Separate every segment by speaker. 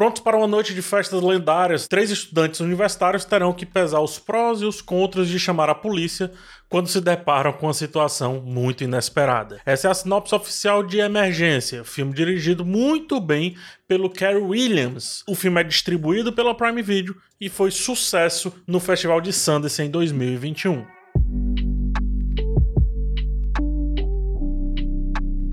Speaker 1: Prontos para uma noite de festas lendárias, três estudantes universitários terão que pesar os prós e os contras de chamar a polícia quando se deparam com uma situação muito inesperada. Essa é a sinopse oficial de Emergência, filme dirigido muito bem pelo Cary Williams. O filme é distribuído pela Prime Video e foi sucesso no Festival de Sundance em 2021.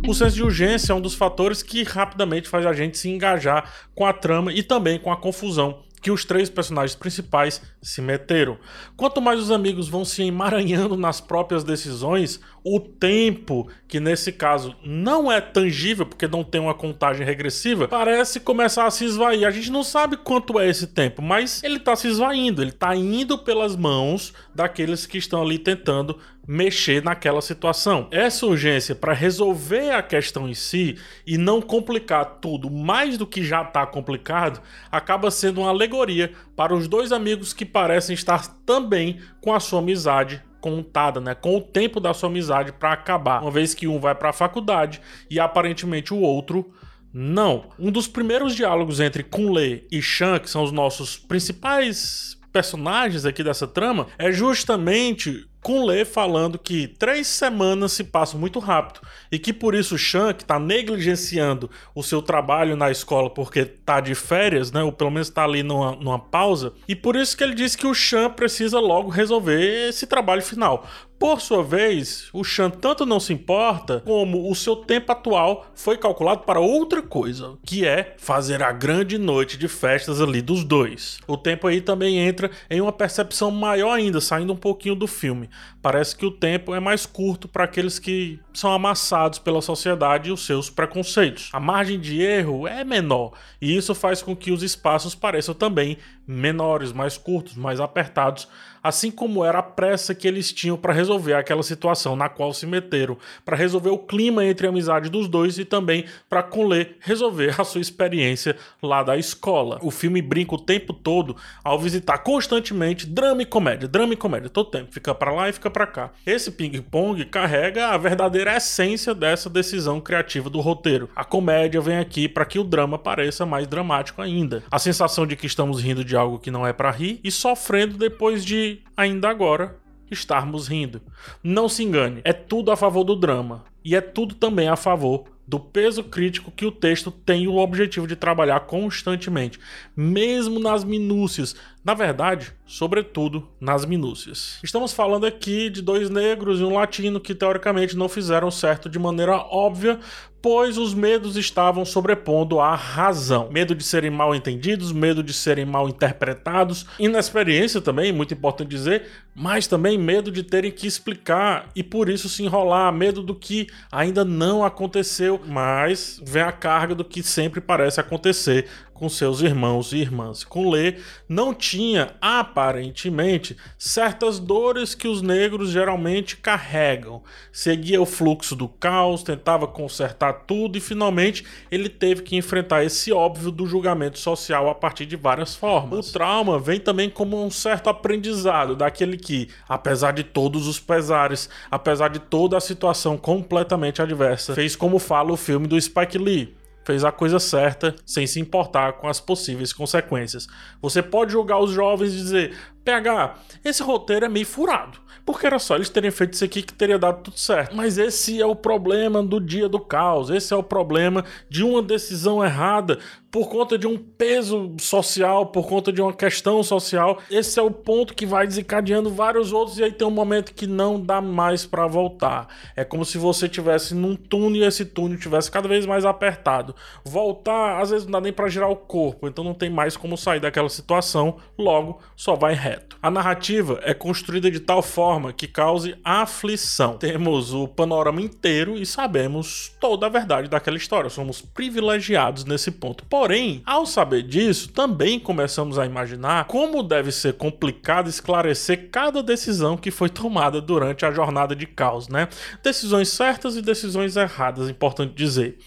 Speaker 1: O senso de urgência é um dos fatores que rapidamente faz a gente se engajar com a trama e também com a confusão que os três personagens principais se meteram. Quanto mais os amigos vão se emaranhando nas próprias decisões, o tempo, que nesse caso não é tangível porque não tem uma contagem regressiva, parece começar a se esvair. A gente não sabe quanto é esse tempo, mas ele está se esvaindo, ele está indo pelas mãos daqueles que estão ali tentando mexer naquela situação. Essa urgência para resolver a questão em si e não complicar tudo mais do que já está complicado acaba sendo uma alegoria para os dois amigos que parecem estar também com a sua amizade contada, né, com o tempo da sua amizade para acabar, uma vez que um vai para a faculdade e aparentemente o outro não. Um dos primeiros diálogos entre Kunle e Shan, que são os nossos principais personagens aqui dessa trama, é justamente com Lê falando que três semanas se passam muito rápido e que por isso o Shan, que está negligenciando o seu trabalho na escola porque está de férias, né, ou pelo menos está ali numa, numa pausa, e por isso que ele diz que o Shan precisa logo resolver esse trabalho final. Por sua vez, o Chan tanto não se importa como o seu tempo atual foi calculado para outra coisa, que é fazer a grande noite de festas ali dos dois. O tempo aí também entra em uma percepção maior ainda, saindo um pouquinho do filme. Parece que o tempo é mais curto para aqueles que são amassados pela sociedade e os seus preconceitos. A margem de erro é menor, e isso faz com que os espaços pareçam também menores, mais curtos, mais apertados assim como era a pressa que eles tinham para resolver aquela situação na qual se meteram, para resolver o clima entre a amizade dos dois e também para Conlé resolver a sua experiência lá da escola. O filme brinca o tempo todo ao visitar constantemente drama e comédia, drama e comédia, todo tempo, fica para lá e fica para cá. Esse ping-pong carrega a verdadeira essência dessa decisão criativa do roteiro. A comédia vem aqui para que o drama pareça mais dramático ainda. A sensação de que estamos rindo de algo que não é para rir e sofrendo depois de ainda agora, estarmos rindo. Não se engane, é tudo a favor do drama e é tudo também a favor do peso crítico que o texto tem o objetivo de trabalhar constantemente, mesmo nas minúcias, na verdade, sobretudo nas minúcias. Estamos falando aqui de dois negros e um latino que teoricamente não fizeram certo de maneira óbvia, pois os medos estavam sobrepondo à razão. Medo de serem mal entendidos, medo de serem mal interpretados, inexperiência também, muito importante dizer, mas também medo de terem que explicar e por isso se enrolar, medo do que ainda não aconteceu, mas vem a carga do que sempre parece acontecer com seus irmãos e irmãs. Com Lê não tinha, aparentemente, certas dores que os negros geralmente carregam. Seguia o fluxo do caos, tentava consertar tudo e finalmente ele teve que enfrentar esse óbvio do julgamento social a partir de várias formas. O trauma vem também como um certo aprendizado daquele que, apesar de todos os pesares, apesar de toda a situação completamente adversa, fez como fala o filme do Spike Lee fez a coisa certa sem se importar com as possíveis consequências. Você pode julgar os jovens e dizer: PH, esse roteiro é meio furado. Porque era só eles terem feito isso aqui que teria dado tudo certo. Mas esse é o problema do dia do caos. Esse é o problema de uma decisão errada por conta de um peso social, por conta de uma questão social. Esse é o ponto que vai desencadeando vários outros e aí tem um momento que não dá mais para voltar. É como se você tivesse num túnel e esse túnel tivesse cada vez mais apertado. Voltar, às vezes não dá nem para girar o corpo, então não tem mais como sair daquela situação, logo só vai reto. A narrativa é construída de tal forma que cause aflição. Temos o panorama inteiro e sabemos toda a verdade daquela história. Somos privilegiados nesse ponto. Porém, ao saber disso, também começamos a imaginar como deve ser complicado esclarecer cada decisão que foi tomada durante a jornada de caos, né? Decisões certas e decisões erradas, importante dizer.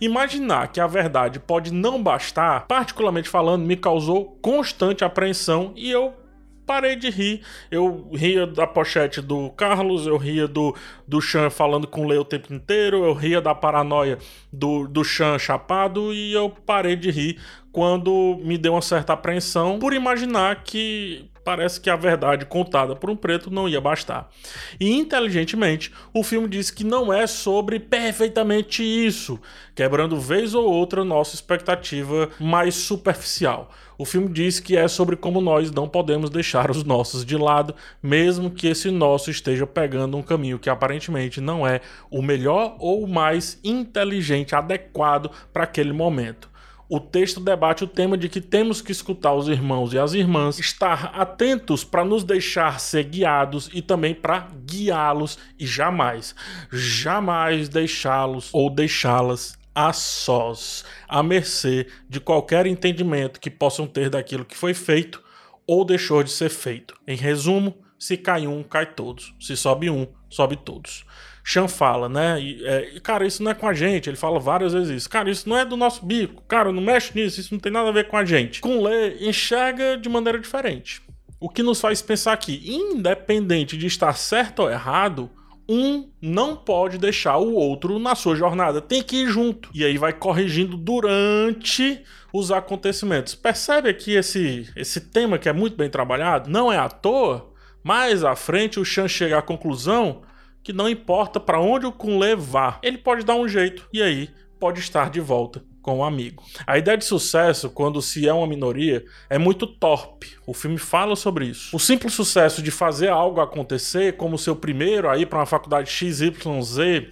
Speaker 1: Imaginar que a verdade pode não bastar, particularmente falando, me causou constante apreensão e eu parei de rir. Eu ria da pochete do Carlos, eu ria do, do Chan falando com o Leo o tempo inteiro, eu ria da paranoia do, do Chan chapado e eu parei de rir quando me deu uma certa apreensão por imaginar que parece que a verdade contada por um preto não ia bastar. E inteligentemente, o filme diz que não é sobre perfeitamente isso, quebrando vez ou outra nossa expectativa mais superficial. O filme diz que é sobre como nós não podemos deixar os nossos de lado, mesmo que esse nosso esteja pegando um caminho que aparentemente não é o melhor ou o mais inteligente, adequado para aquele momento. O texto debate o tema de que temos que escutar os irmãos e as irmãs, estar atentos para nos deixar ser guiados e também para guiá-los e jamais, jamais deixá-los ou deixá-las a sós, à mercê de qualquer entendimento que possam ter daquilo que foi feito ou deixou de ser feito. Em resumo, se cai um, cai todos. Se sobe um, sobe todos. Chan fala, né? E, é, cara, isso não é com a gente. Ele fala várias vezes isso. Cara, isso não é do nosso bico. Cara, não mexe nisso. Isso não tem nada a ver com a gente. Com Lê, enxerga de maneira diferente. O que nos faz pensar que, independente de estar certo ou errado, um não pode deixar o outro na sua jornada. Tem que ir junto. E aí vai corrigindo durante os acontecimentos. Percebe aqui esse, esse tema que é muito bem trabalhado? Não é à toa. Mais à frente, o Chan chega à conclusão que não importa para onde o Kun levar, ele pode dar um jeito e aí pode estar de volta com o um amigo. A ideia de sucesso, quando se é uma minoria, é muito torpe. O filme fala sobre isso. O simples sucesso de fazer algo acontecer, como ser o primeiro a ir para uma faculdade XYZ,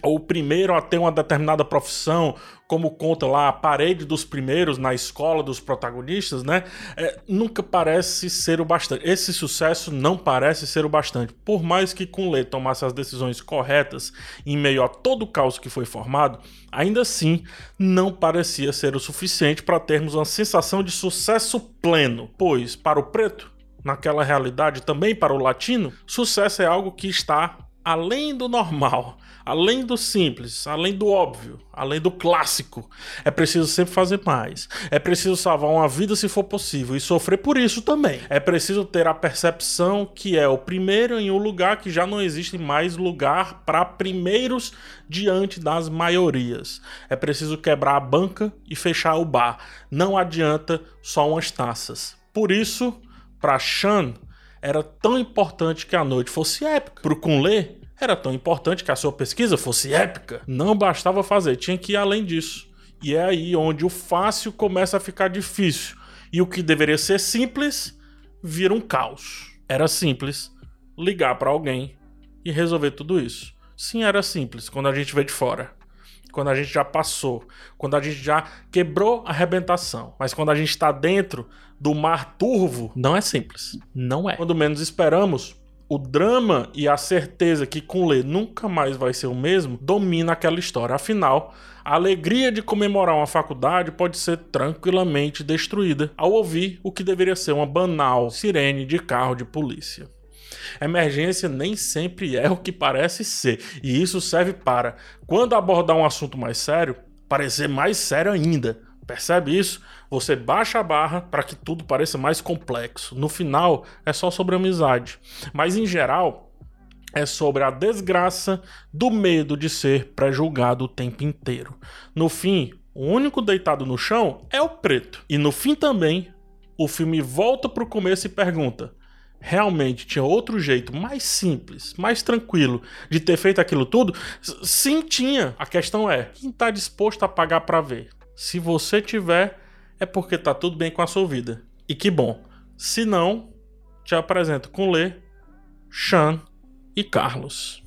Speaker 1: ou o primeiro a ter uma determinada profissão, como conta lá a parede dos primeiros na escola dos protagonistas, né? É, nunca parece ser o bastante. Esse sucesso não parece ser o bastante. Por mais que Kunle tomasse as decisões corretas em meio a todo o caos que foi formado, ainda assim não parecia ser o suficiente para termos uma sensação de sucesso pleno. Pois, para o preto, naquela realidade também para o latino, sucesso é algo que está além do normal, além do simples, além do óbvio, além do clássico. É preciso sempre fazer mais. É preciso salvar uma vida se for possível e sofrer por isso também. É preciso ter a percepção que é o primeiro em um lugar que já não existe mais lugar para primeiros diante das maiorias. É preciso quebrar a banca e fechar o bar. Não adianta só umas taças. Por isso, para Shan, era tão importante que a noite fosse épica. Para o Kunle, era tão importante que a sua pesquisa fosse épica. Não bastava fazer, tinha que ir além disso. E é aí onde o fácil começa a ficar difícil. E o que deveria ser simples vira um caos. Era simples ligar para alguém e resolver tudo isso. Sim, era simples quando a gente vê de fora. Quando a gente já passou, quando a gente já quebrou a arrebentação. Mas quando a gente está dentro do mar turvo, não é simples. Não é. Quando menos esperamos, o drama e a certeza que Kunle nunca mais vai ser o mesmo domina aquela história. Afinal, a alegria de comemorar uma faculdade pode ser tranquilamente destruída ao ouvir o que deveria ser uma banal sirene de carro de polícia. Emergência nem sempre é o que parece ser, e isso serve para, quando abordar um assunto mais sério, parecer mais sério ainda. Percebe isso? Você baixa a barra para que tudo pareça mais complexo. No final, é só sobre amizade. Mas em geral, é sobre a desgraça do medo de ser pré-julgado o tempo inteiro. No fim, o único deitado no chão é o preto. E no fim também, o filme volta para o começo e pergunta: realmente tinha outro jeito mais simples, mais tranquilo de ter feito aquilo tudo? Sim, tinha. A questão é: quem está disposto a pagar para ver? Se você tiver, é porque tá tudo bem com a sua vida. E que bom. Se não, te apresento com Lê, Chan e Carlos.